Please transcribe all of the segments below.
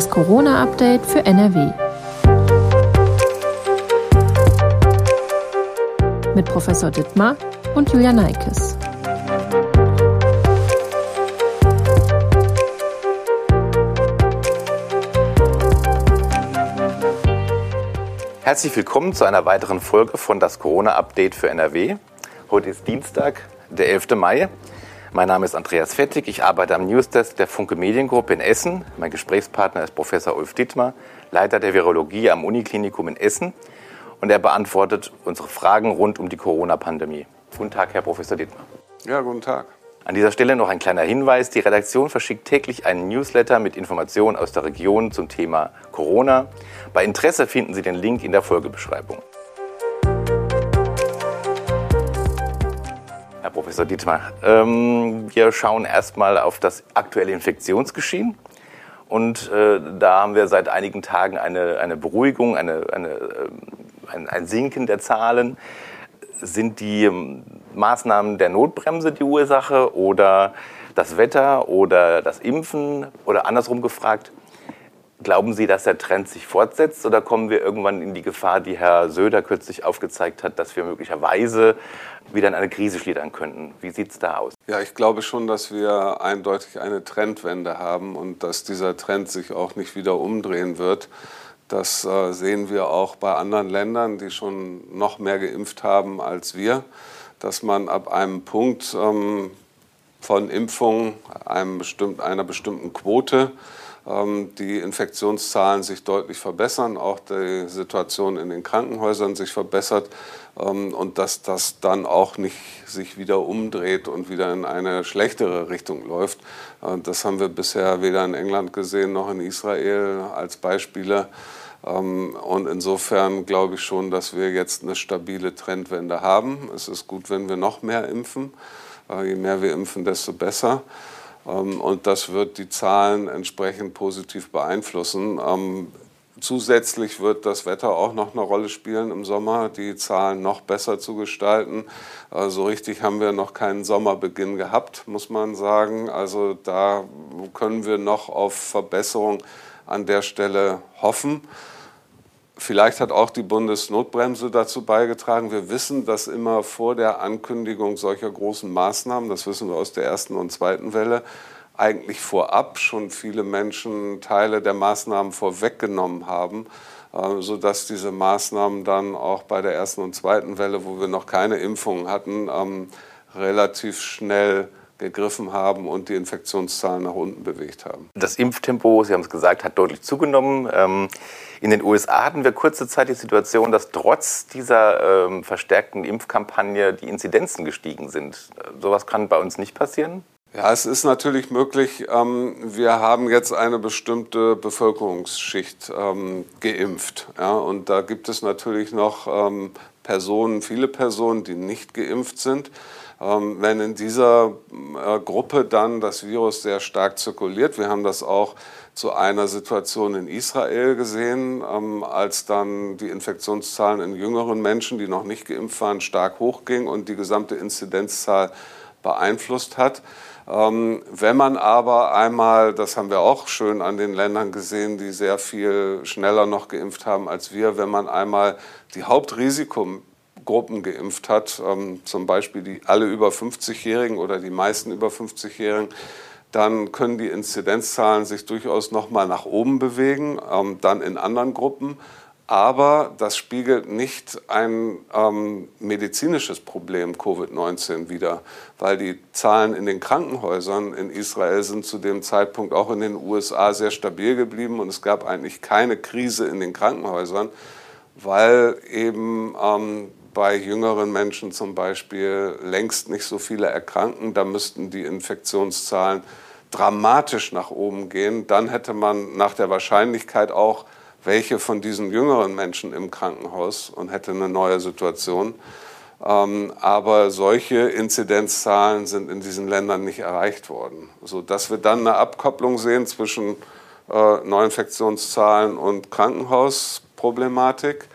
Das Corona-Update für NRW. Mit Professor Dittmar und Julia Neikes. Herzlich willkommen zu einer weiteren Folge von das Corona-Update für NRW. Heute ist Dienstag, der 11. Mai. Mein Name ist Andreas Fettig. Ich arbeite am Newsdesk der Funke Mediengruppe in Essen. Mein Gesprächspartner ist Professor Ulf Dittmar, Leiter der Virologie am Uniklinikum in Essen. Und er beantwortet unsere Fragen rund um die Corona-Pandemie. Guten Tag, Herr Professor Dittmar. Ja, guten Tag. An dieser Stelle noch ein kleiner Hinweis. Die Redaktion verschickt täglich einen Newsletter mit Informationen aus der Region zum Thema Corona. Bei Interesse finden Sie den Link in der Folgebeschreibung. Herr Professor Dietmar, ähm, wir schauen erstmal auf das aktuelle Infektionsgeschehen. Und äh, da haben wir seit einigen Tagen eine, eine Beruhigung, eine, eine, äh, ein, ein Sinken der Zahlen. Sind die ähm, Maßnahmen der Notbremse die Ursache oder das Wetter oder das Impfen oder andersrum gefragt, Glauben Sie, dass der Trend sich fortsetzt oder kommen wir irgendwann in die Gefahr, die Herr Söder kürzlich aufgezeigt hat, dass wir möglicherweise wieder in eine Krise schlittern könnten? Wie sieht es da aus? Ja, ich glaube schon, dass wir eindeutig eine Trendwende haben und dass dieser Trend sich auch nicht wieder umdrehen wird. Das äh, sehen wir auch bei anderen Ländern, die schon noch mehr geimpft haben als wir, dass man ab einem Punkt ähm, von Impfungen, einem bestimmt, einer bestimmten Quote, die Infektionszahlen sich deutlich verbessern, auch die Situation in den Krankenhäusern sich verbessert ähm, und dass das dann auch nicht sich wieder umdreht und wieder in eine schlechtere Richtung läuft. Äh, das haben wir bisher weder in England gesehen noch in Israel als Beispiele. Ähm, und insofern glaube ich schon, dass wir jetzt eine stabile Trendwende haben. Es ist gut, wenn wir noch mehr impfen. Äh, je mehr wir impfen, desto besser. Ähm, und das wird die Zahlen entsprechend positiv beeinflussen. Ähm, zusätzlich wird das Wetter auch noch eine Rolle spielen im Sommer, die Zahlen noch besser zu gestalten. So also richtig haben wir noch keinen Sommerbeginn gehabt, muss man sagen. Also da können wir noch auf Verbesserung an der Stelle hoffen. Vielleicht hat auch die Bundesnotbremse dazu beigetragen. Wir wissen, dass immer vor der Ankündigung solcher großen Maßnahmen, das wissen wir aus der ersten und zweiten Welle, eigentlich vorab schon viele Menschen Teile der Maßnahmen vorweggenommen haben, äh, sodass diese Maßnahmen dann auch bei der ersten und zweiten Welle, wo wir noch keine Impfungen hatten, ähm, relativ schnell gegriffen haben und die Infektionszahlen nach unten bewegt haben. Das Impftempo, Sie haben es gesagt, hat deutlich zugenommen. Ähm, in den USA hatten wir kurze Zeit die Situation, dass trotz dieser ähm, verstärkten Impfkampagne die Inzidenzen gestiegen sind. Sowas kann bei uns nicht passieren? Ja, es ist natürlich möglich. Ähm, wir haben jetzt eine bestimmte Bevölkerungsschicht geimpft. und da gibt es natürlich noch Personen, viele Personen, die nicht geimpft sind. Ähm, wenn in dieser äh, Gruppe dann das Virus sehr stark zirkuliert, wir haben das auch zu einer Situation in Israel gesehen, ähm, als dann die Infektionszahlen in jüngeren Menschen, die noch nicht geimpft waren, stark hochgingen und die gesamte Inzidenzzahl beeinflusst hat. Ähm, wenn man aber einmal, das haben wir auch schön an den Ländern gesehen, die sehr viel schneller noch geimpft haben als wir, wenn man einmal die Hauptrisiko Gruppen geimpft hat, ähm, zum Beispiel die alle über 50-Jährigen oder die meisten über 50-Jährigen, dann können die Inzidenzzahlen sich durchaus noch mal nach oben bewegen, ähm, dann in anderen Gruppen. Aber das spiegelt nicht ein ähm, medizinisches Problem Covid-19 wider, weil die Zahlen in den Krankenhäusern in Israel sind zu dem Zeitpunkt auch in den USA sehr stabil geblieben und es gab eigentlich keine Krise in den Krankenhäusern, weil eben ähm, bei jüngeren Menschen zum Beispiel längst nicht so viele erkranken. Da müssten die Infektionszahlen dramatisch nach oben gehen. Dann hätte man nach der Wahrscheinlichkeit auch welche von diesen jüngeren Menschen im Krankenhaus und hätte eine neue Situation. Ähm, aber solche Inzidenzzahlen sind in diesen Ländern nicht erreicht worden, sodass wir dann eine Abkopplung sehen zwischen äh, Neuinfektionszahlen und Krankenhausproblematik.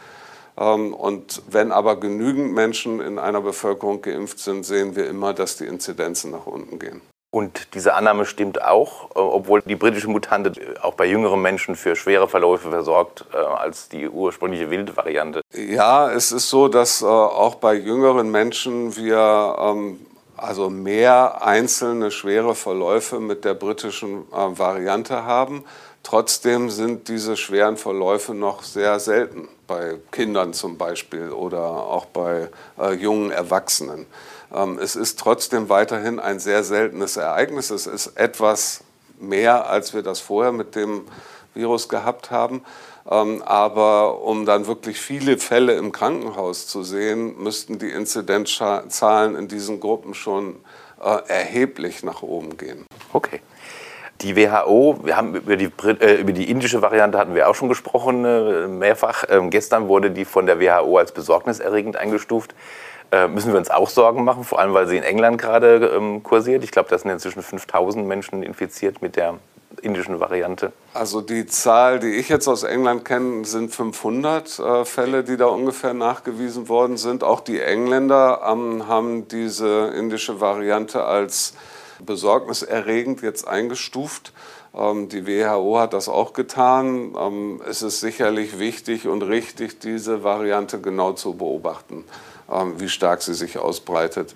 Ähm, und wenn aber genügend Menschen in einer Bevölkerung geimpft sind, sehen wir immer, dass die Inzidenzen nach unten gehen. Und diese Annahme stimmt auch, äh, obwohl die britische Mutante auch bei jüngeren Menschen für schwere Verläufe versorgt äh, als die ursprüngliche wilde Variante. Ja, es ist so, dass äh, auch bei jüngeren Menschen wir ähm, also mehr einzelne schwere Verläufe mit der britischen äh, Variante haben. Trotzdem sind diese schweren Verläufe noch sehr selten, bei Kindern zum Beispiel oder auch bei äh, jungen Erwachsenen. Ähm, es ist trotzdem weiterhin ein sehr seltenes Ereignis. Es ist etwas mehr, als wir das vorher mit dem Virus gehabt haben. Ähm, aber um dann wirklich viele Fälle im Krankenhaus zu sehen, müssten die Inzidenzzahlen in diesen Gruppen schon äh, erheblich nach oben gehen. Okay. Die WHO, wir haben über die, äh, über die, indische Variante hatten wir auch schon gesprochen, äh, mehrfach. Ähm, gestern wurde die von der WHO als besorgniserregend eingestuft. Äh, müssen wir uns auch Sorgen machen, vor allem weil sie in England gerade ähm, kursiert. Ich glaube, da sind inzwischen 5000 Menschen infiziert mit der indischen Variante. Also die Zahl, die ich jetzt aus England kenne, sind 500 äh, Fälle, die da ungefähr nachgewiesen worden sind. Auch die Engländer ähm, haben diese indische Variante als besorgniserregend jetzt eingestuft. Ähm, die WHO hat das auch getan. Ähm, es ist sicherlich wichtig und richtig, diese Variante genau zu beobachten. Ähm, wie stark sie sich ausbreitet.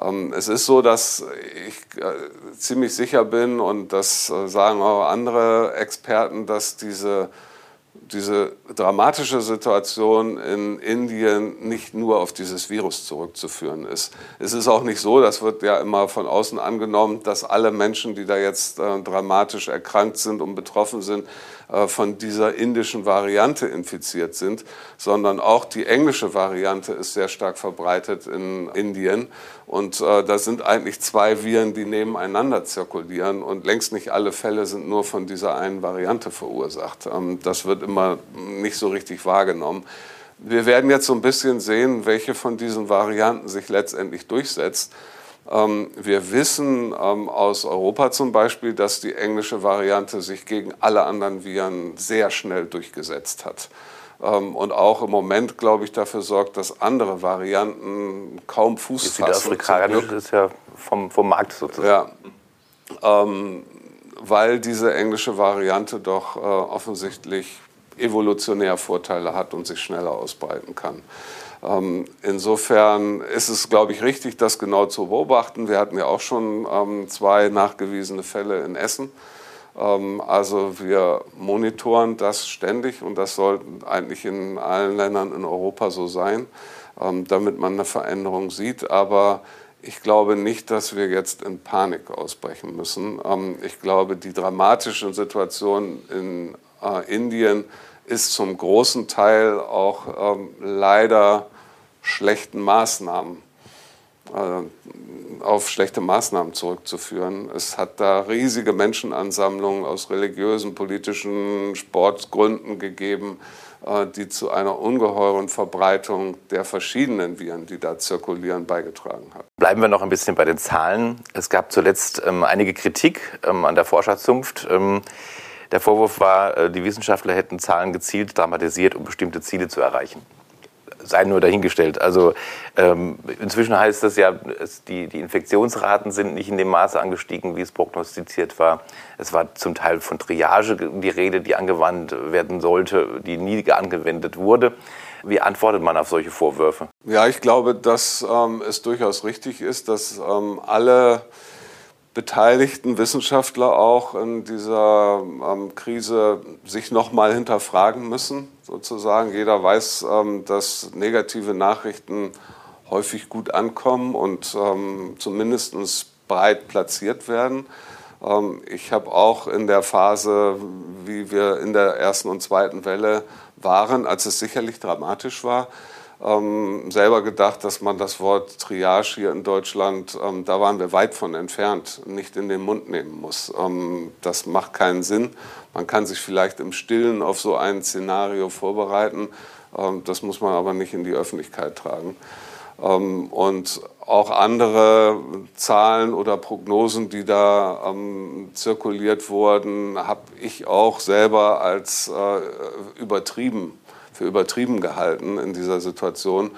Ähm, es ist so, dass ich äh, ziemlich sicher bin, und das äh, sagen auch andere Experten, dass diese diese dramatische Situation in Indien nicht nur auf dieses Virus zurückzuführen ist. Es ist auch nicht so, das wird ja immer von außen angenommen, dass alle Menschen, die da jetzt äh, dramatisch erkrankt sind und betroffen sind, äh, von dieser indischen Variante infiziert sind, sondern auch die englische Variante ist sehr stark verbreitet in Indien. Und äh, das sind eigentlich zwei Viren, die nebeneinander zirkulieren. Und längst nicht alle Fälle sind nur von dieser einen Variante verursacht. Ähm, das wird immer nicht so richtig wahrgenommen. Wir werden jetzt so ein bisschen sehen, welche von diesen Varianten sich letztendlich durchsetzt. Ähm, wir wissen ähm, aus Europa zum Beispiel, dass die englische Variante sich gegen alle anderen Viren sehr schnell durchgesetzt hat. Ähm, und auch im Moment, glaube ich, dafür sorgt, dass andere Varianten kaum Fuß die fassen. Südafrikanische ist ja vom, vom Markt sozusagen. Ja, ähm, weil diese englische Variante doch äh, offensichtlich evolutionär Vorteile hat und sich schneller ausbreiten kann. Ähm, insofern ist es, glaube ich, richtig, das genau zu beobachten. Wir hatten ja auch schon ähm, zwei nachgewiesene Fälle in Essen. Ähm, also wir monitoren das ständig und das sollte eigentlich in allen Ländern in Europa so sein, damit man eine Veränderung sieht. Aber ich glaube nicht, dass wir jetzt in Panik ausbrechen müssen. Ich glaube, die dramatische Situation in äh, Indien ist zum großen Teil auch ähm, leider schlechten Maßnahmen, äh, auf schlechte Maßnahmen zurückzuführen. Es hat da riesige Menschenansammlungen aus religiösen, politischen Sportgründen gegeben, äh, die zu einer ungeheuren Verbreitung der verschiedenen Viren, die da zirkulieren, beigetragen haben. Bleiben wir noch ein bisschen bei den Zahlen. Es gab zuletzt ähm, einige Kritik ähm, an der Forscherzunft. Ähm, der Vorwurf war, äh, die Wissenschaftler hätten Zahlen gezielt dramatisiert, um bestimmte Ziele zu erreichen. Sei nur dahingestellt. Also ähm, inzwischen heißt das ja, es, die, die Infektionsraten sind nicht in dem Maße angestiegen, wie es prognostiziert war. Es war zum Teil von Triage die Rede, die angewandt werden sollte, die nie angewendet wurde. Wie antwortet man auf solche Vorwürfe? Ja, ich glaube, dass ähm, es durchaus richtig ist, dass ähm, alle beteiligten Wissenschaftler auch in dieser ähm, Krise sich nochmal hinterfragen müssen, sozusagen. Jeder weiß, ähm, dass negative Nachrichten häufig gut ankommen und ähm, zumindest breit platziert werden. Ähm, ich habe auch in der Phase, wie wir in der ersten und zweiten Welle waren, als es sicherlich dramatisch war, ähm, selber gedacht, dass man das Wort Triage hier in Deutschland, ähm, da waren wir weit von entfernt, nicht in den Mund nehmen muss. Ähm, das macht keinen Sinn. Man kann sich vielleicht im Stillen auf so ein Szenario vorbereiten. Ähm, das muss man aber nicht in die Öffentlichkeit tragen. Ähm, und auch andere Zahlen oder Prognosen, die da ähm, zirkuliert wurden, habe ich auch selber als äh, übertrieben für übertrieben gehalten in dieser Situation.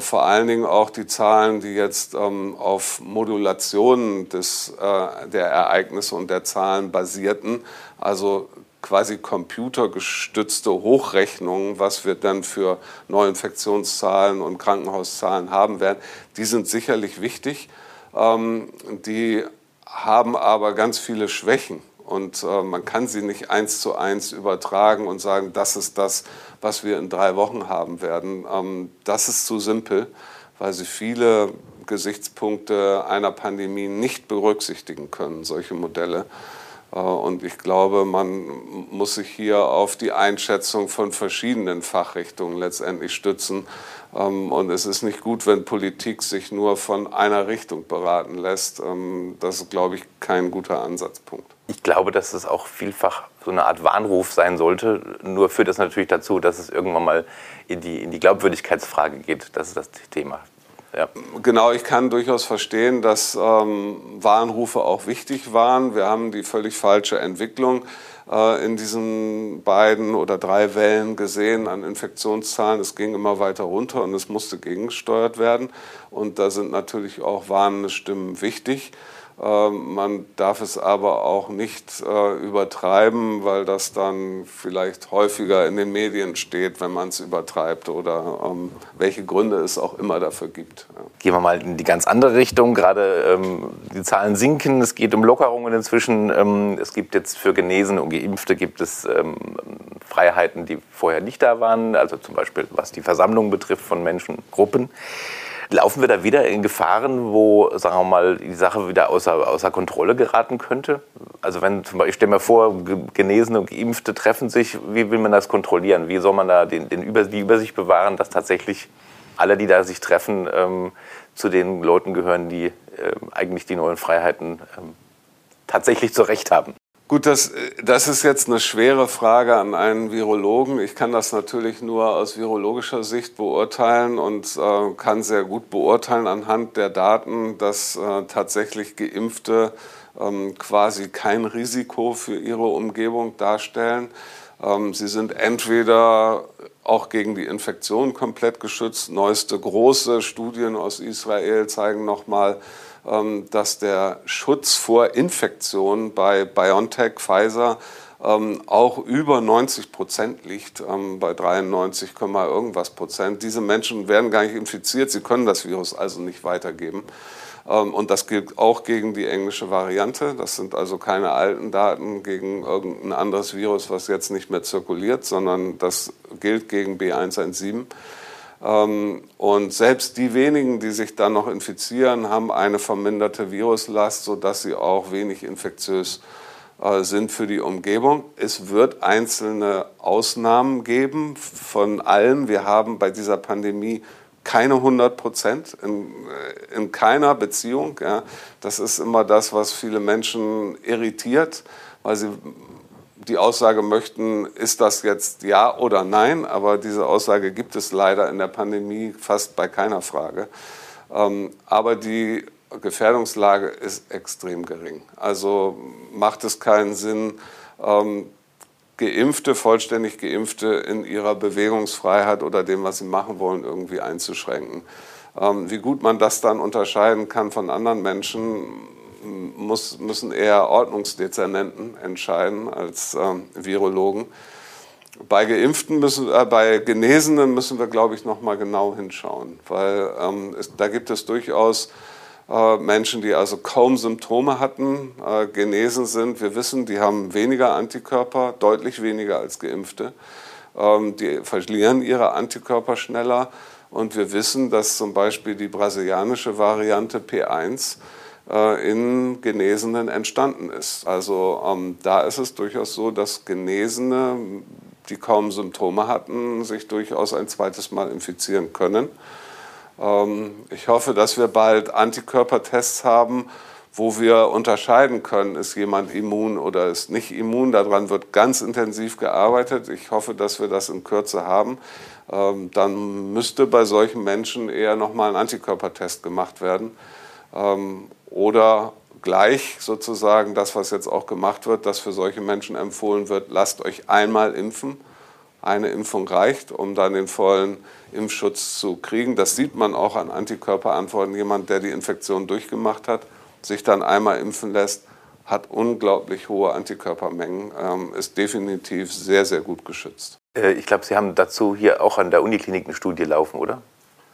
vor allen Dingen auch die Zahlen, die jetzt ähm, auf Modulationen des, äh, der Ereignisse und der Zahlen basierten, also quasi computergestützte Hochrechnungen, was wir dann für Neuinfektionszahlen und Krankenhauszahlen haben werden, die sind sicherlich wichtig. Ähm, die haben aber ganz viele Schwächen und äh, man kann sie nicht eins zu eins übertragen und sagen, das ist das, was wir in drei Wochen haben werden. Ähm, das ist zu simpel, weil sie viele Gesichtspunkte einer Pandemie nicht berücksichtigen können, solche Modelle. Äh, und ich glaube, man muss sich hier auf die Einschätzung von verschiedenen Fachrichtungen letztendlich stützen. Ähm, und es ist nicht gut, wenn Politik sich nur von einer Richtung beraten lässt. Ähm, das ist, glaube ich, kein guter Ansatzpunkt. Ich glaube, dass es auch vielfach so eine Art Warnruf sein sollte. Nur führt das natürlich dazu, dass es irgendwann mal in die, in die Glaubwürdigkeitsfrage geht. Das ist das Thema. Ja. Genau, ich kann durchaus verstehen, dass ähm, Warnrufe auch wichtig waren. Wir haben die völlig falsche Entwicklung äh, in diesen beiden oder drei Wellen gesehen an Infektionszahlen. Es ging immer weiter runter und es musste gegengesteuert werden. Und da sind natürlich auch warnende Stimmen wichtig. Ähm, man darf es aber auch nicht äh, übertreiben, weil das dann vielleicht häufiger in den Medien steht, wenn man es übertreibt oder ähm, welche Gründe es auch immer dafür gibt. Gehen wir mal in die ganz andere Richtung. Gerade ähm, die Zahlen sinken, es geht um Lockerungen inzwischen. es gibt jetzt für Genesene und Geimpfte gibt es Freiheiten, die vorher nicht da waren, also zum Beispiel was die Versammlung betrifft von Menschengruppen. Laufen wir da wieder in Gefahren, wo, sagen wir mal, die Sache wieder außer, außer Kontrolle geraten könnte? Also wenn zum Beispiel, ich stelle mir vor, Genesene und Geimpfte treffen sich, wie will man das kontrollieren? Wie soll man da den, den Über, die Übersicht bewahren, dass tatsächlich alle, die da sich treffen, ähm, zu den Leuten gehören, die äh, eigentlich die neuen Freiheiten ähm, tatsächlich zu Recht haben? Gut, das, das ist jetzt eine schwere Frage an einen Virologen. Ich kann das natürlich nur aus virologischer Sicht beurteilen und äh, kann sehr gut beurteilen anhand der Daten, dass äh, tatsächlich Geimpfte ähm, quasi kein Risiko für ihre Umgebung darstellen. Ähm, sie sind entweder auch gegen die Infektion komplett geschützt. Neueste große Studien aus Israel zeigen nochmal, ähm, dass der Schutz vor Infektionen bei BioNTech, Pfizer ähm, auch über 90 Prozent liegt, ähm, bei 93, irgendwas Prozent. Diese Menschen werden gar nicht infiziert, sie können das Virus also nicht weitergeben. Und das gilt auch gegen die englische Variante. Das sind also keine alten Daten gegen irgendein anderes Virus, was jetzt nicht mehr zirkuliert, sondern das gilt gegen B117. Ähm, und selbst die wenigen, die sich dann noch infizieren, haben eine verminderte Viruslast, sodass sie auch wenig infektiös äh, sind für die Umgebung. Es wird einzelne Ausnahmen geben von allen. Wir haben bei dieser Pandemie keine 100 Prozent in, äh, in keiner Beziehung. Ja. Das ist immer das, was viele Menschen irritiert, weil sie die Aussage möchten, ist das jetzt ja oder nein, aber diese Aussage gibt es leider in der Pandemie fast bei keiner Frage. Ähm, aber die Gefährdungslage ist extrem gering. Also macht es keinen Sinn, ähm, Geimpfte, vollständig Geimpfte in ihrer Bewegungsfreiheit oder dem, was sie machen wollen, irgendwie einzuschränken. Ähm, wie gut man das dann unterscheiden kann von anderen Menschen, muss, müssen eher Ordnungsdezernenten entscheiden als ähm, Virologen. Bei Geimpften müssen, äh, bei Genesenen müssen wir, glaube ich, noch mal genau hinschauen, weil ähm, es, da gibt es durchaus äh, Menschen, die also kaum Symptome hatten, äh, genesen sind. Wir wissen, die haben weniger Antikörper, deutlich weniger als Geimpfte. Ähm, die verlieren ihre Antikörper schneller. Und wir wissen, dass zum Beispiel die brasilianische Variante P1 äh, in Genesenen entstanden ist. Also ähm, da ist es durchaus so, dass Genesene, die kaum Symptome hatten, sich durchaus ein zweites Mal infizieren können. Ähm, ich hoffe, dass wir bald Antikörpertests haben, wo wir unterscheiden können, ist jemand immun oder ist nicht immun. Daran wird ganz intensiv gearbeitet. Ich hoffe, dass wir das in Kürze haben. Ähm, dann müsste bei solchen Menschen eher nochmal ein Antikörpertest gemacht werden. Ähm, oder gleich sozusagen das, was jetzt auch gemacht wird, dass für solche Menschen empfohlen wird, lasst euch einmal impfen eine Impfung reicht, um dann den vollen Impfschutz zu kriegen. Das sieht man auch an Antikörperantworten. Jemand, der die Infektion durchgemacht hat, sich dann einmal impfen lässt, hat unglaublich hohe Antikörpermengen, ähm, ist definitiv sehr, sehr gut geschützt. Äh, ich glaube, Sie haben dazu hier auch an der Uniklinik eine Studie laufen, oder?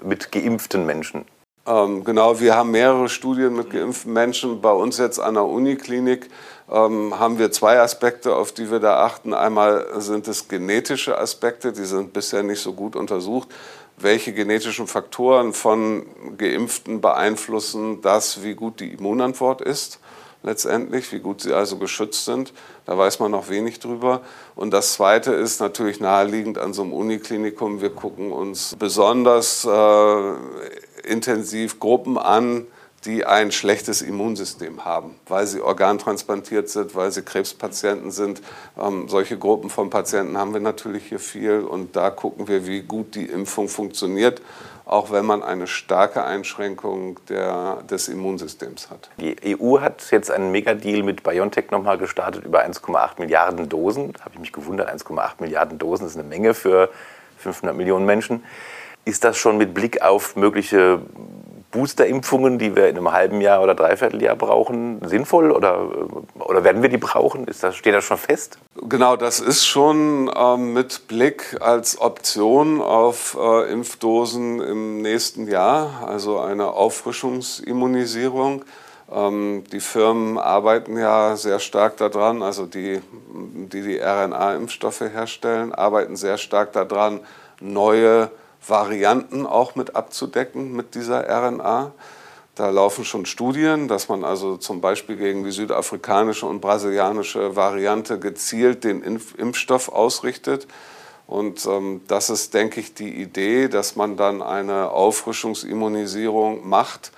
Mit geimpften Menschen. Ähm, genau, wir haben mehrere Studien mit geimpften Menschen. Bei uns jetzt an der Uniklinik ähm, haben wir zwei Aspekte, auf die wir da achten. Einmal sind es genetische Aspekte, die sind bisher nicht so gut untersucht. Welche genetischen Faktoren von Geimpften beeinflussen das, wie gut die Immunantwort ist? letztendlich, wie gut sie also geschützt sind. Da weiß man noch wenig drüber. Und das Zweite ist natürlich naheliegend an so einem Uniklinikum. Wir gucken uns besonders äh, intensiv Gruppen an, die ein schlechtes Immunsystem haben, weil sie organtransplantiert sind, weil sie Krebspatienten sind. Ähm, solche Gruppen von Patienten haben wir natürlich hier viel und da gucken wir, wie gut die Impfung funktioniert auch wenn man eine starke Einschränkung der, des Immunsystems hat. Die EU hat jetzt einen Megadeal mit BioNTech nochmal gestartet über 1,8 Milliarden Dosen. Da habe ich mich gewundert, 1,8 Milliarden Dosen ist eine Menge für 500 Millionen Menschen. Ist das schon mit Blick auf mögliche Boosterimpfungen, die wir in einem halben Jahr oder Dreivierteljahr brauchen, sinnvoll oder, oder werden wir die brauchen? Ist das, steht das schon fest? Genau, das ist schon äh, mit Blick als Option auf äh, Impfdosen im nächsten Jahr, also eine Auffrischungsimmunisierung. Ähm, die Firmen arbeiten ja sehr stark daran, also die, die die RNA-Impfstoffe herstellen, arbeiten sehr stark daran, neue Varianten auch mit abzudecken mit dieser RNA. Da laufen schon Studien, dass man also zum Beispiel gegen die südafrikanische und brasilianische Variante gezielt den Impf Impfstoff ausrichtet. Und ähm, das ist, denke ich, die Idee, dass man dann eine Auffrischungsimmunisierung macht,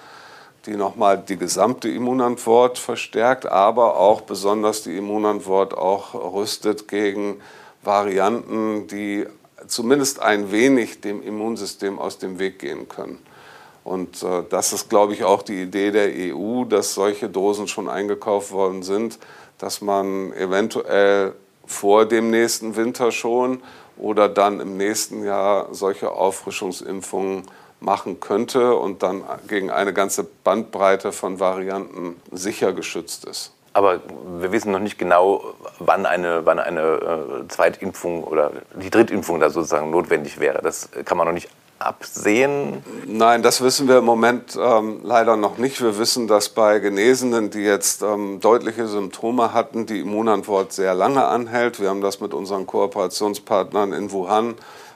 die nochmal die gesamte Immunantwort verstärkt, aber auch besonders die Immunantwort auch rüstet gegen Varianten, die zumindest ein wenig dem Immunsystem aus dem Weg gehen können. Und äh, das ist, glaube ich, auch die Idee der EU, dass solche Dosen schon eingekauft worden sind, dass man eventuell vor dem nächsten Winter schon oder dann im nächsten Jahr solche Auffrischungsimpfungen machen könnte und dann gegen eine ganze Bandbreite von Varianten sicher geschützt ist. Aber wir wissen noch nicht genau, wann eine, wann eine äh, Zweitimpfung oder die Drittimpfung da sozusagen notwendig wäre. Das kann man noch nicht absehen? Nein, das wissen wir im Moment ähm, leider noch nicht. Wir wissen, dass bei Genesenen, die jetzt ähm, deutliche Symptome hatten, die Immunantwort sehr lange anhält. Wir haben das mit unseren Kooperationspartnern in Wuhan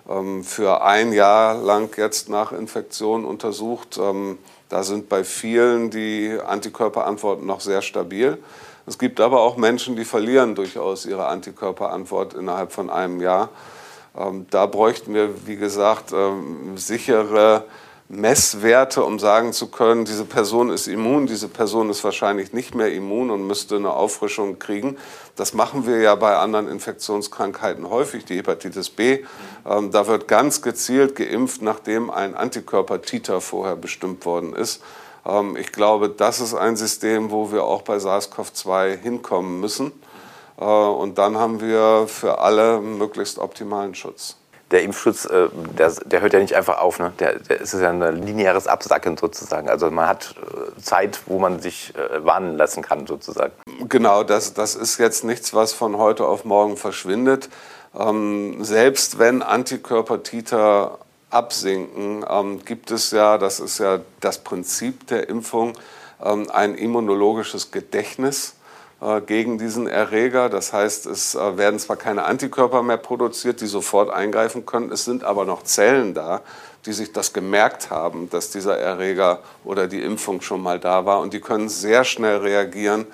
ähm, für ein Jahr lang jetzt nach Infektion untersucht. Ähm, da sind bei vielen die Antikörperantworten noch sehr stabil. Es gibt aber auch Menschen, die verlieren durchaus ihre Antikörperantwort innerhalb von einem Jahr. Ähm, da bräuchten wir, wie gesagt, ähm, sichere Messwerte, um sagen zu können, diese Person ist immun, diese Person ist wahrscheinlich nicht mehr immun und müsste eine Auffrischung kriegen. Das machen wir ja bei anderen Infektionskrankheiten häufig, die Hepatitis B. Ähm, da wird ganz gezielt geimpft, nachdem ein Antikörpertiter vorher bestimmt worden ist. Ähm, ich glaube, das ist ein System, wo wir auch bei SARS-CoV-2 hinkommen müssen. Äh, und dann haben wir für alle möglichst optimalen Schutz. Der Impfschutz, äh, der, der hört ja nicht einfach auf. Ne? Der, der ist ja ein lineares Absacken sozusagen. Also man hat äh, Zeit, wo man sich warnen lassen kann sozusagen. Genau, das, das ist jetzt nichts, was von heute auf morgen verschwindet. Ähm, selbst wenn Antikörpertiter absinken, ähm, gibt es ja, das ist ja das Prinzip der Impfung, ähm, ein immunologisches Gedächtnis äh, gegen diesen Erreger. Das heißt, es äh, werden zwar keine Antikörper mehr produziert, die sofort eingreifen können, es sind aber noch Zellen da, die sich das gemerkt haben, dass dieser Erreger oder die Impfung schon mal da war. Und die können sehr schnell reagieren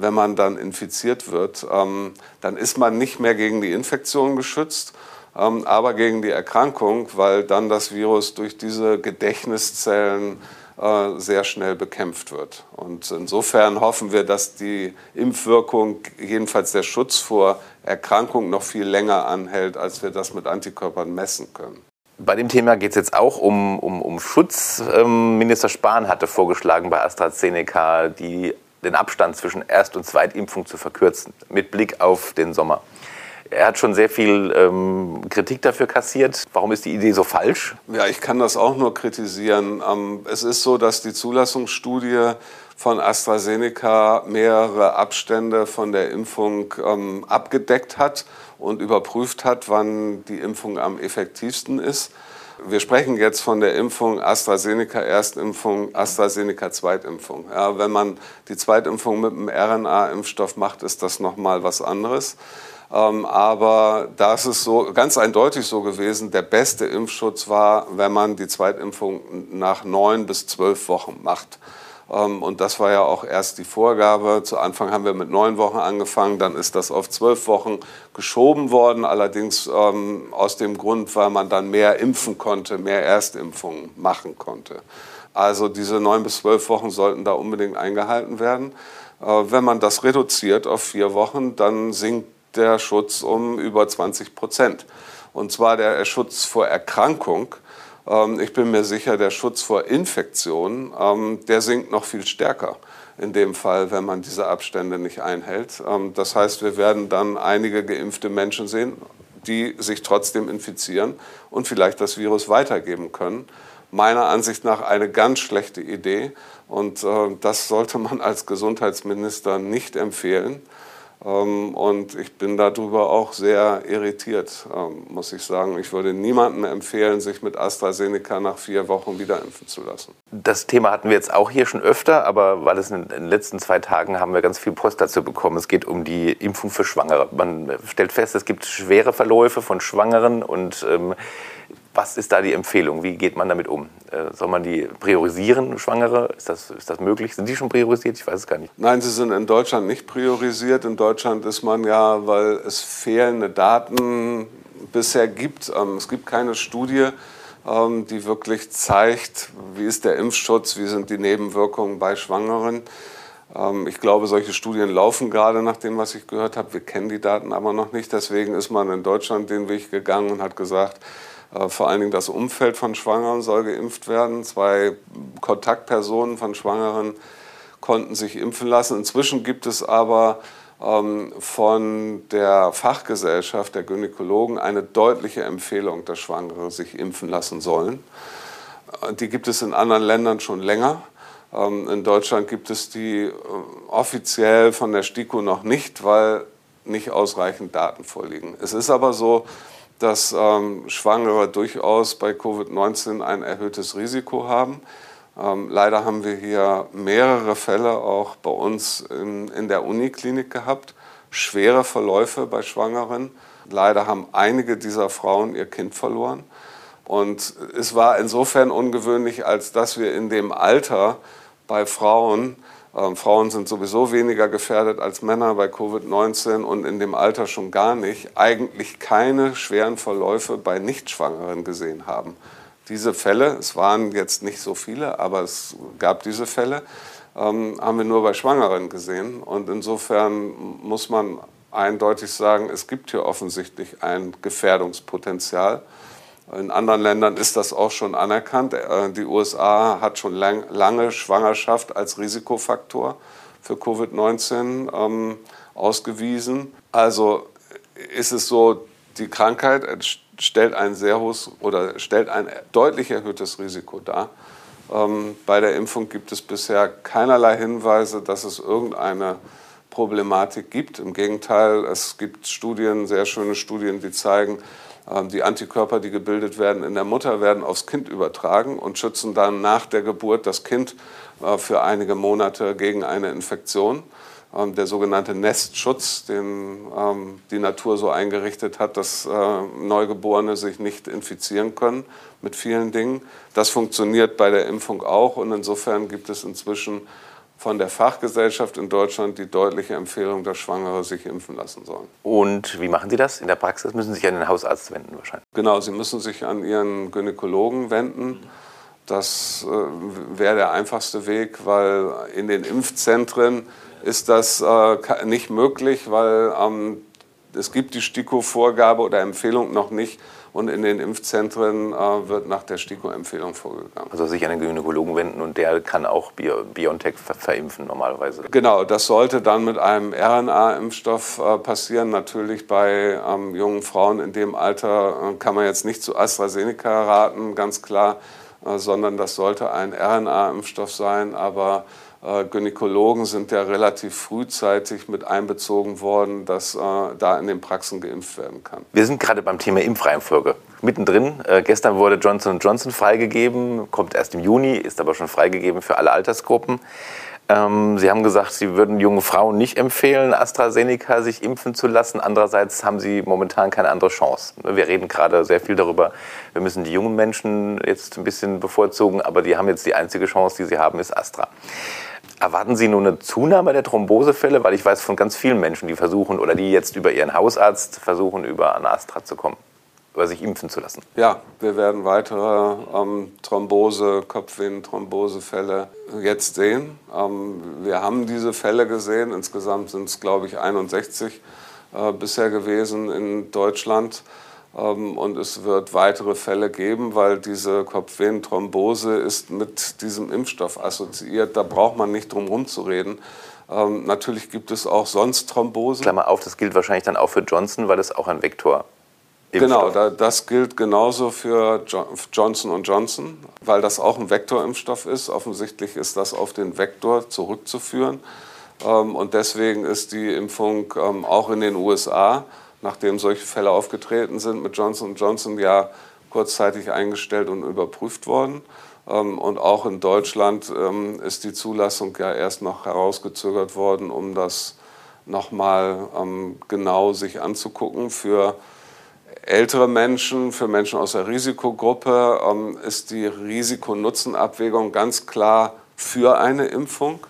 wenn man dann infiziert wird, ähm, dann ist man nicht mehr gegen die Infektion geschützt, aber gegen die Erkrankung, weil dann das Virus durch diese Gedächtniszellen äh, sehr schnell bekämpft wird. Und insofern hoffen wir, dass die Impfwirkung, jedenfalls der Schutz vor Erkrankung, noch viel länger anhält, als wir das mit Antikörpern messen können. Bei dem Thema geht es jetzt auch um, um, um Schutz. Ähm, Minister Spahn hatte vorgeschlagen, bei AstraZeneca die, den Abstand zwischen Erst- und Zweitimpfung zu verkürzen, mit Blick auf den Sommer. Er hat schon sehr viel ähm, Kritik dafür kassiert. Warum ist die Idee so falsch? Ja, ich kann das auch nur kritisieren. Ähm, es ist so, dass die Zulassungsstudie von AstraZeneca mehrere Abstände von der Impfung ähm, abgedeckt hat und überprüft hat, wann die Impfung am effektivsten ist. Wir sprechen jetzt von der Impfung AstraZeneca Erstimpfung, AstraZeneca Zweitimpfung. Ja, wenn man die Zweitimpfung mit einem RNA-Impfstoff macht, ist das nochmal was anderes. Ähm, aber da ist so ganz eindeutig so gewesen, der beste Impfschutz war, wenn man die Zweitimpfung nach neun bis zwölf Wochen macht. Ähm, und das war ja auch erst die Vorgabe. Zu Anfang haben wir mit neun Wochen angefangen, dann ist das auf zwölf Wochen geschoben worden. Allerdings ähm, aus dem Grund, weil man dann mehr impfen konnte, mehr Erstimpfungen machen konnte. Also diese neun bis zwölf Wochen sollten da unbedingt eingehalten werden. Äh, wenn man das reduziert auf vier Wochen, dann sinkt der Schutz um über 20 Prozent. Und zwar der Schutz vor Erkrankung ähm, ich bin mir sicher, der Schutz vor Infektionen, ähm, der sinkt noch viel stärker in dem Fall, wenn man diese Abstände nicht einhält. Ähm, das heißt, wir werden dann einige geimpfte Menschen sehen, die sich trotzdem infizieren und vielleicht das Virus weitergeben können. Meiner Ansicht nach eine ganz schlechte Idee und äh, das sollte man als Gesundheitsminister nicht empfehlen. Ähm, und ich bin darüber auch sehr irritiert, ähm, muss ich sagen. Ich würde niemandem empfehlen, sich mit AstraZeneca nach vier Wochen wieder impfen zu lassen. Das Thema hatten wir jetzt auch hier schon öfter, aber weil es in den letzten zwei Tagen haben wir ganz viel Post dazu bekommen. Es geht um die Impfung für Schwangere. Man stellt fest, es gibt schwere Verläufe von Schwangeren und ähm, was ist da die Empfehlung? Wie geht man damit um? Äh, soll man die priorisieren, Schwangere? Ist das, ist das möglich? Sind die schon priorisiert? Ich weiß es gar nicht. Nein, sie sind in Deutschland nicht priorisiert. In Deutschland ist man ja, weil es fehlende Daten bisher gibt. Ähm, es gibt keine Studie, ähm, die wirklich zeigt, wie ist der Impfschutz, wie sind die Nebenwirkungen bei Schwangeren. Ähm, ich glaube, solche Studien laufen gerade nach dem, was ich gehört habe. Wir kennen die Daten aber noch nicht. Deswegen ist man in Deutschland den Weg gegangen und hat gesagt, vor allen Dingen das Umfeld von Schwangeren soll geimpft werden. Zwei Kontaktpersonen von Schwangeren konnten sich impfen lassen. Inzwischen gibt es aber ähm, von der Fachgesellschaft der Gynäkologen eine deutliche Empfehlung, dass Schwangere sich impfen lassen sollen. Äh, die gibt es in anderen Ländern schon länger. Ähm, in Deutschland gibt es die äh, offiziell von der STIKO noch nicht, weil nicht ausreichend Daten vorliegen. Es ist aber so, dass ähm, Schwangere durchaus bei Covid-19 ein erhöhtes Risiko haben. Ähm, leider haben wir hier mehrere Fälle auch bei uns in, in der Uniklinik gehabt, schwere Verläufe bei Schwangeren. Leider haben einige dieser Frauen ihr Kind verloren. Und es war insofern ungewöhnlich, als dass wir in dem Alter bei Frauen ähm, Frauen sind sowieso weniger gefährdet als Männer bei Covid-19 und in dem Alter schon gar nicht, eigentlich keine schweren Verläufe bei Nichtschwangeren gesehen haben. Diese Fälle, es waren jetzt nicht so viele, aber es gab diese Fälle, ähm, haben wir nur bei Schwangeren gesehen. Und insofern muss man eindeutig sagen, es gibt hier offensichtlich ein Gefährdungspotenzial. In anderen Ländern ist das auch schon anerkannt. Äh, die USA hat schon lang, lange Schwangerschaft als Risikofaktor für Covid-19 ähm, ausgewiesen. Also ist es so, die Krankheit stellt ein sehr hohes oder stellt ein deutlich erhöhtes Risiko dar. Ähm, bei der Impfung gibt es bisher keinerlei Hinweise, dass es irgendeine Problematik gibt. Im Gegenteil, es gibt Studien, sehr schöne Studien, die zeigen, die Antikörper, die gebildet werden in der Mutter, werden aufs Kind übertragen und schützen dann nach der Geburt das Kind äh, für einige Monate gegen eine Infektion. Ähm, der sogenannte Nestschutz, den ähm, die Natur so eingerichtet hat, dass äh, Neugeborene sich nicht infizieren können mit vielen Dingen. Das funktioniert bei der Impfung auch und insofern gibt es inzwischen von der Fachgesellschaft in Deutschland die deutliche Empfehlung, dass Schwangere sich impfen lassen sollen. Und wie machen Sie das in der Praxis? Müssen Sie sich an den Hausarzt wenden wahrscheinlich? Genau, Sie müssen sich an Ihren Gynäkologen wenden. Das äh, wäre der einfachste Weg, weil in den Impfzentren ist das äh, nicht möglich, weil ähm, es gibt die STIKO-Vorgabe oder Empfehlung noch nicht, und in den Impfzentren äh, wird nach der STIKO-Empfehlung vorgegangen. Also sich an den Gynäkologen wenden und der kann auch BioNTech verimpfen normalerweise. Genau, das sollte dann mit einem RNA-Impfstoff äh, passieren. Natürlich bei ähm, jungen Frauen in dem Alter äh, kann man jetzt nicht zu AstraZeneca raten, ganz klar, äh, sondern das sollte ein RNA-Impfstoff sein. Aber Gynäkologen sind ja relativ frühzeitig mit einbezogen worden, dass äh, da in den Praxen geimpft werden kann. Wir sind gerade beim Thema Impfreihenfolge. Mittendrin, äh, gestern wurde Johnson Johnson freigegeben, kommt erst im Juni, ist aber schon freigegeben für alle Altersgruppen. Ähm, Sie haben gesagt, Sie würden jungen Frauen nicht empfehlen, AstraZeneca sich impfen zu lassen. Andererseits haben Sie momentan keine andere Chance. Wir reden gerade sehr viel darüber, wir müssen die jungen Menschen jetzt ein bisschen bevorzugen, aber die haben jetzt die einzige Chance, die sie haben, ist Astra. Erwarten Sie nur eine Zunahme der Thrombosefälle? Weil ich weiß von ganz vielen Menschen, die versuchen oder die jetzt über ihren Hausarzt versuchen, über eine Astra zu kommen, über sich impfen zu lassen. Ja, wir werden weitere ähm, Thrombose, Kopfvenenthrombosefälle jetzt sehen. Ähm, wir haben diese Fälle gesehen. Insgesamt sind es, glaube ich, 61 äh, bisher gewesen in Deutschland. Ähm, und es wird weitere Fälle geben, weil diese Kopfvenenthrombose ist mit diesem Impfstoff assoziiert. Da braucht man nicht drum herum zu reden. Ähm, natürlich gibt es auch sonst Thrombose. Klammer auf, das gilt wahrscheinlich dann auch für Johnson, weil es auch ein Vektor Genau, da, das gilt genauso für Johnson Johnson, weil das auch ein Vektorimpfstoff ist. Offensichtlich ist das auf den Vektor zurückzuführen. Ähm, und deswegen ist die Impfung auch in den USA nachdem solche Fälle aufgetreten sind, mit Johnson Johnson ja kurzzeitig eingestellt und überprüft worden. Ähm, und auch in Deutschland ähm, ist die Zulassung ja erst noch herausgezögert worden, um das nochmal ähm, genau sich anzugucken. Für ältere Menschen, für Menschen aus der Risikogruppe ist die Risiko-Nutzen-Abwägung ganz klar für eine Impfung.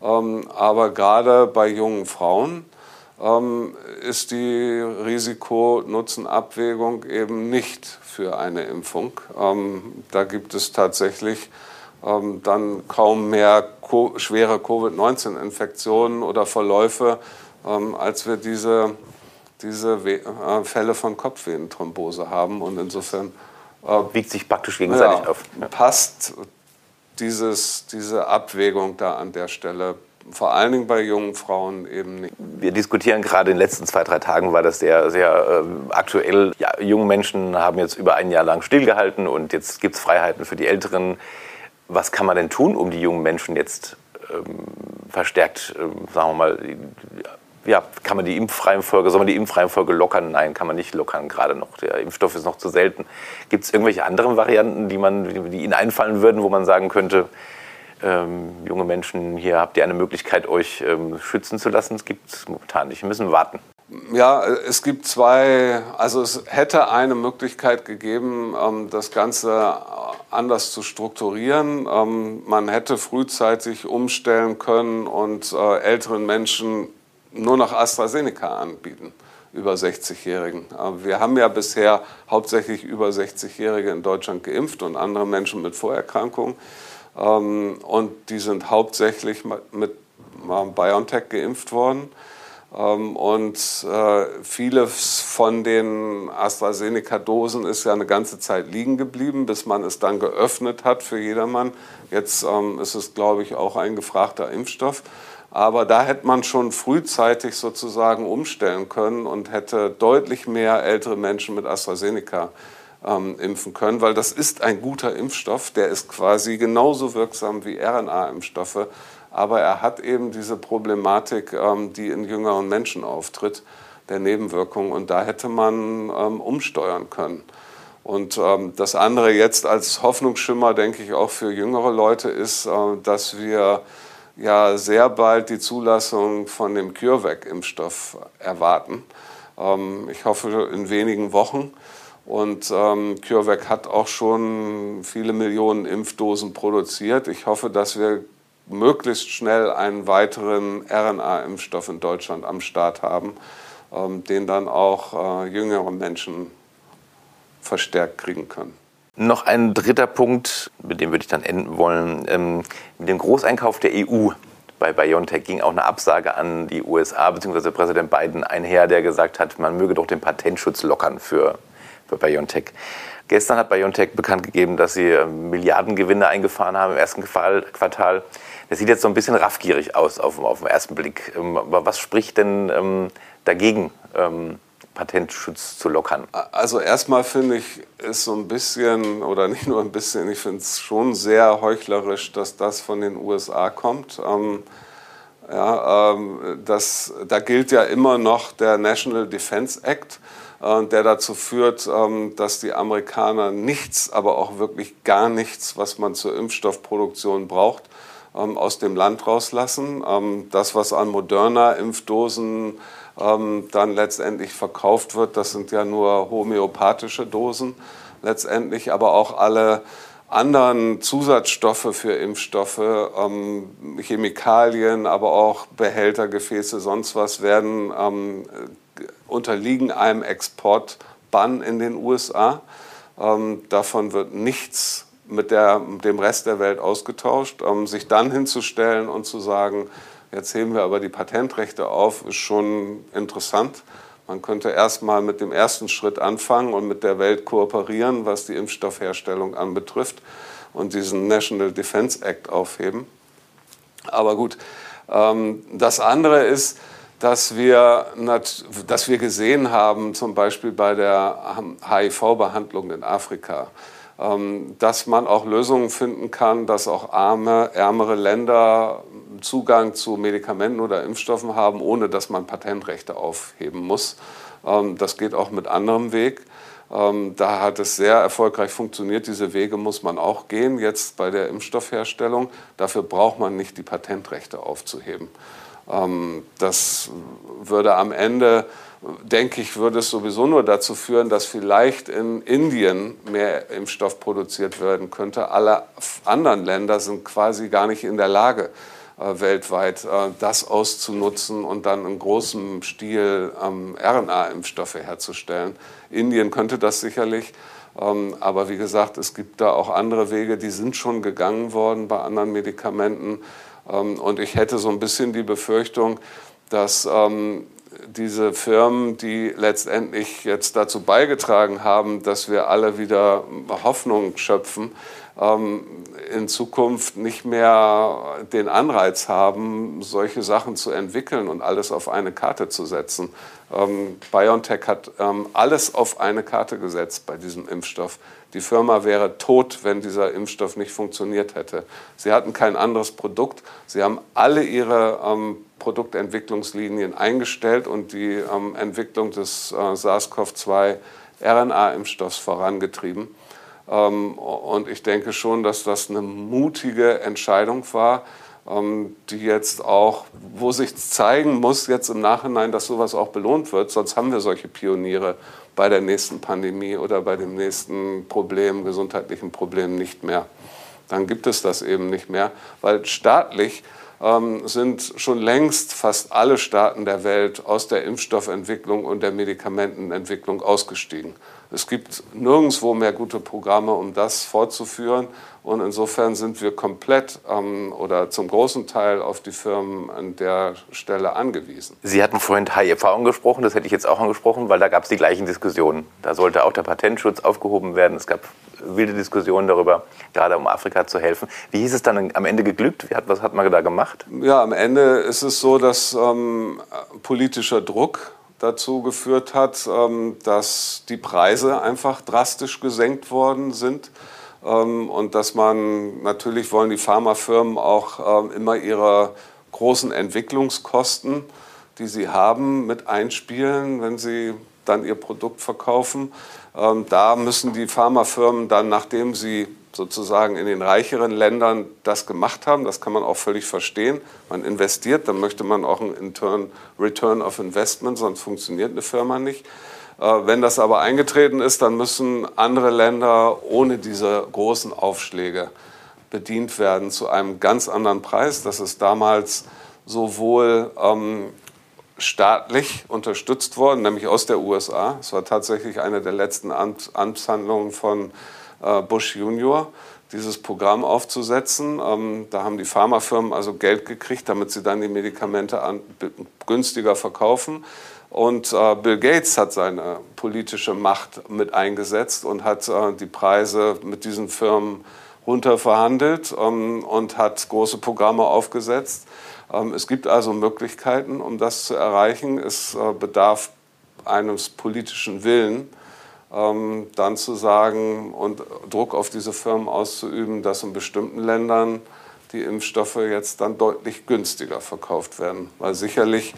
Aber gerade bei jungen Frauen ist die Risiko-Nutzen-Abwägung eben nicht für eine Impfung. Ähm, da gibt es tatsächlich ähm, dann kaum mehr schwere Covid-19-Infektionen oder Verläufe, als wir diese, diese äh, Fälle von Kopfvenenthrombose haben. Und insofern äh, wiegt sich praktisch gegenseitig ja, auf. Passt dieses, diese Abwägung da an der Stelle vor allen Dingen bei jungen Frauen eben nicht. Wir diskutieren gerade in den letzten zwei, drei Tagen, war das sehr, sehr äh, aktuell. Ja, junge Menschen haben jetzt über ein Jahr lang stillgehalten und jetzt gibt es Freiheiten für die Älteren. Was kann man denn tun, um die jungen Menschen jetzt ähm, verstärkt, ähm, sagen wir mal, ja, kann man die Impfreihenfolge, soll man die Impfreihenfolge lockern? Nein, kann man nicht lockern, gerade noch. Der Impfstoff ist noch zu selten. Gibt es irgendwelche anderen Varianten, die, man, die Ihnen einfallen würden, wo man sagen könnte, ähm, junge Menschen, hier habt ihr eine Möglichkeit, euch ähm, schützen zu lassen. Es gibt es momentan nicht. Wir müssen warten. Ja, es gibt zwei, also es hätte eine Möglichkeit gegeben, ähm, das Ganze anders zu strukturieren. Ähm, man hätte frühzeitig umstellen können und äh, älteren Menschen nur noch AstraZeneca anbieten, über 60-Jährigen. Äh, wir haben ja bisher hauptsächlich über 60-Jährige in Deutschland geimpft und andere Menschen mit Vorerkrankungen. Ähm, und die sind hauptsächlich mit BioNTech geimpft worden. Ähm, und äh, viele von den AstraZeneca-Dosen ist ja eine ganze Zeit liegen geblieben, bis man es dann geöffnet hat für jedermann. Jetzt ähm, ist es, glaube ich, auch ein gefragter Impfstoff. Aber da hätte man schon frühzeitig sozusagen umstellen können und hätte deutlich mehr ältere Menschen mit AstraZeneca ähm, impfen können, weil das ist ein guter Impfstoff, der ist quasi genauso wirksam wie RNA-Impfstoffe, aber er hat eben diese Problematik, ähm, die in jüngeren Menschen auftritt, der Nebenwirkungen und da hätte man ähm, umsteuern können. Und ähm, das andere jetzt als Hoffnungsschimmer, denke ich, auch für jüngere Leute ist, äh, dass wir ja sehr bald die Zulassung von dem CureVac-Impfstoff erwarten. Ähm, ich hoffe in wenigen Wochen. Und ähm, CureVac hat auch schon viele Millionen Impfdosen produziert. Ich hoffe, dass wir möglichst schnell einen weiteren RNA-Impfstoff in Deutschland am Start haben, ähm, den dann auch äh, jüngere Menschen verstärkt kriegen können. Noch ein dritter Punkt, mit dem würde ich dann enden wollen. Ähm, mit dem Großeinkauf der EU bei BioNTech ging auch eine Absage an die USA bzw. Präsident Biden einher, der gesagt hat, man möge doch den Patentschutz lockern für BioNTech. Gestern hat BioNTech bekannt gegeben, dass sie äh, Milliardengewinne eingefahren haben im ersten Quartal. Das sieht jetzt so ein bisschen raffgierig aus auf, auf den ersten Blick. Ähm, aber was spricht denn ähm, dagegen, ähm, Patentschutz zu lockern? Also erstmal finde ich, ist so ein bisschen, oder nicht nur ein bisschen, ich finde es schon sehr heuchlerisch, dass das von den USA kommt. Ähm, ja, ähm, das, da gilt ja immer noch der National Defense Act der dazu führt, ähm, dass die Amerikaner nichts, aber auch wirklich gar nichts, was man zur Impfstoffproduktion braucht, ähm, aus dem Land rauslassen. Ähm, das, was an moderner Impfdosen dann letztendlich verkauft wird, das sind ja nur homöopathische Dosen letztendlich, aber auch alle anderen Zusatzstoffe für Impfstoffe, Chemikalien, aber auch Behälter, Gefäße, sonst was werden unterliegen einem Exportbann in den USA. Ähm, davon wird nichts mit, der, dem Rest der Welt ausgetauscht. Ähm, sich dann hinzustellen und zu sagen, jetzt heben wir aber die Patentrechte auf, ist schon interessant. Man könnte erstmal mit dem ersten Schritt anfangen und mit der Welt kooperieren, was die Impfstoffherstellung anbetrifft und diesen National Defense Act aufheben. Aber gut, ähm, das andere ist, dass wir, dass wir gesehen haben, zum Beispiel bei der HIV-Behandlung in Afrika, ähm, dass man auch Lösungen finden kann, dass auch arme, ärmere Länder Zugang zu Medikamenten oder Impfstoffen haben, ohne dass man Patentrechte aufheben muss. Ähm, das geht auch mit anderem Weg. Ähm, da hat es sehr erfolgreich funktioniert. Diese Wege muss man auch gehen, jetzt bei der Impfstoffherstellung. Dafür braucht man nicht die Patentrechte aufzuheben. Ähm, das würde am Ende, denke ich, würde es sowieso nur dazu führen, dass vielleicht in Indien mehr Impfstoff produziert werden könnte. Alle anderen Länder sind quasi gar nicht in der Lage, äh, weltweit äh, das auszunutzen und dann in großem Stil ähm, RNA-Impfstoffe herzustellen. Indien könnte das sicherlich. Ähm, aber wie gesagt, es gibt da auch andere Wege, die sind schon gegangen worden bei anderen Medikamenten. Ähm, und ich hätte so ein bisschen die Befürchtung, dass ähm, diese Firmen, die letztendlich jetzt dazu beigetragen haben, dass wir alle wieder Hoffnung schöpfen, ähm, in Zukunft nicht mehr den Anreiz haben, solche Sachen zu entwickeln und alles auf eine Karte zu setzen. BioNTech hat alles auf eine Karte gesetzt bei diesem Impfstoff. Die Firma wäre tot, wenn dieser Impfstoff nicht funktioniert hätte. Sie hatten kein anderes Produkt. Sie haben alle ihre ähm, Produktentwicklungslinien eingestellt und die ähm, Entwicklung des äh, SARS-CoV-2 RNA-Impfstoffs vorangetrieben. Ähm, und ich denke schon, dass das eine mutige Entscheidung war, ähm, die jetzt auch, wo sich zeigen muss jetzt im Nachhinein, dass sowas auch belohnt wird. Sonst haben wir solche Pioniere bei der nächsten Pandemie oder bei dem nächsten Problem, gesundheitlichen Problem nicht mehr. Dann gibt es das eben nicht mehr, weil staatlich ähm, sind schon längst fast alle Staaten der Welt aus der Impfstoffentwicklung und der Medikamentenentwicklung ausgestiegen. Es gibt nirgendwo mehr gute Programme, um das fortzuführen. Und insofern sind wir komplett ähm, oder zum großen Teil auf die Firmen an der Stelle angewiesen. Sie hatten vorhin HIV angesprochen, das hätte ich jetzt auch angesprochen, weil da gab es die gleichen Diskussionen. Da sollte auch der Patentschutz aufgehoben werden. Es gab wilde Diskussionen darüber, gerade um Afrika zu helfen. Wie hieß es dann am Ende geglückt? was hat man da gemacht? Ja, am Ende ist es so, dass ähm, politischer Druck dazu geführt hat, ähm, dass die Preise einfach drastisch gesenkt worden sind. Ähm, und dass man, natürlich wollen die Pharmafirmen auch ähm, immer ihre großen Entwicklungskosten, die sie haben, mit einspielen, wenn sie dann ihr Produkt verkaufen. Da müssen die Pharmafirmen dann, nachdem sie sozusagen in den reicheren Ländern das gemacht haben, das kann man auch völlig verstehen. Man investiert, dann möchte man auch einen Return of Investment, sonst funktioniert eine Firma nicht. Äh, wenn das aber eingetreten ist, dann müssen andere Länder ohne diese großen Aufschläge bedient werden zu einem ganz anderen Preis. Das ist damals sowohl ähm, staatlich unterstützt worden, nämlich aus der USA. Es war tatsächlich eine der letzten Amtshandlungen von Bush Junior, dieses Programm aufzusetzen. Ähm, da haben die Pharmafirmen also Geld gekriegt, damit sie dann die Medikamente an, günstiger verkaufen. Und äh, Bill Gates hat seine politische Macht mit eingesetzt und hat äh, die Preise mit diesen Firmen runterverhandelt ähm, und hat große Programme aufgesetzt. Ähm, es gibt also Möglichkeiten, um das zu erreichen. Es äh, bedarf eines politischen Willen, ähm, dann zu sagen und Druck auf diese Firmen auszuüben, dass in bestimmten Ländern die Impfstoffe jetzt dann deutlich günstiger verkauft werden. Weil sicherlich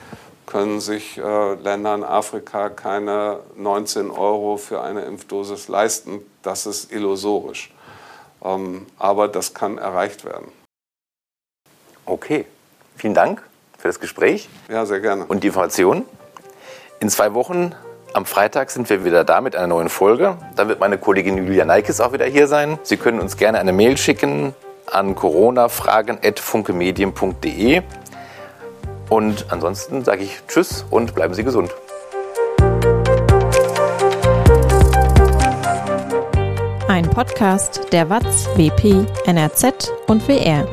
können sich äh, Länder in Afrika keine 19 Euro für eine Impfdosis leisten. Das ist illusorisch. Ähm, aber das kann erreicht werden. Okay, vielen Dank für das Gespräch. Ja, sehr gerne. Und die Informationen. In zwei Wochen am Freitag sind wir wieder da mit einer neuen Folge. Dann wird meine Kollegin Julia Neikes auch wieder hier sein. Sie können uns gerne eine Mail schicken an coronafragen.funkemedien.de. Und ansonsten sage ich Tschüss und bleiben Sie gesund. Ein Podcast der WAZ, WP, NRZ und WR.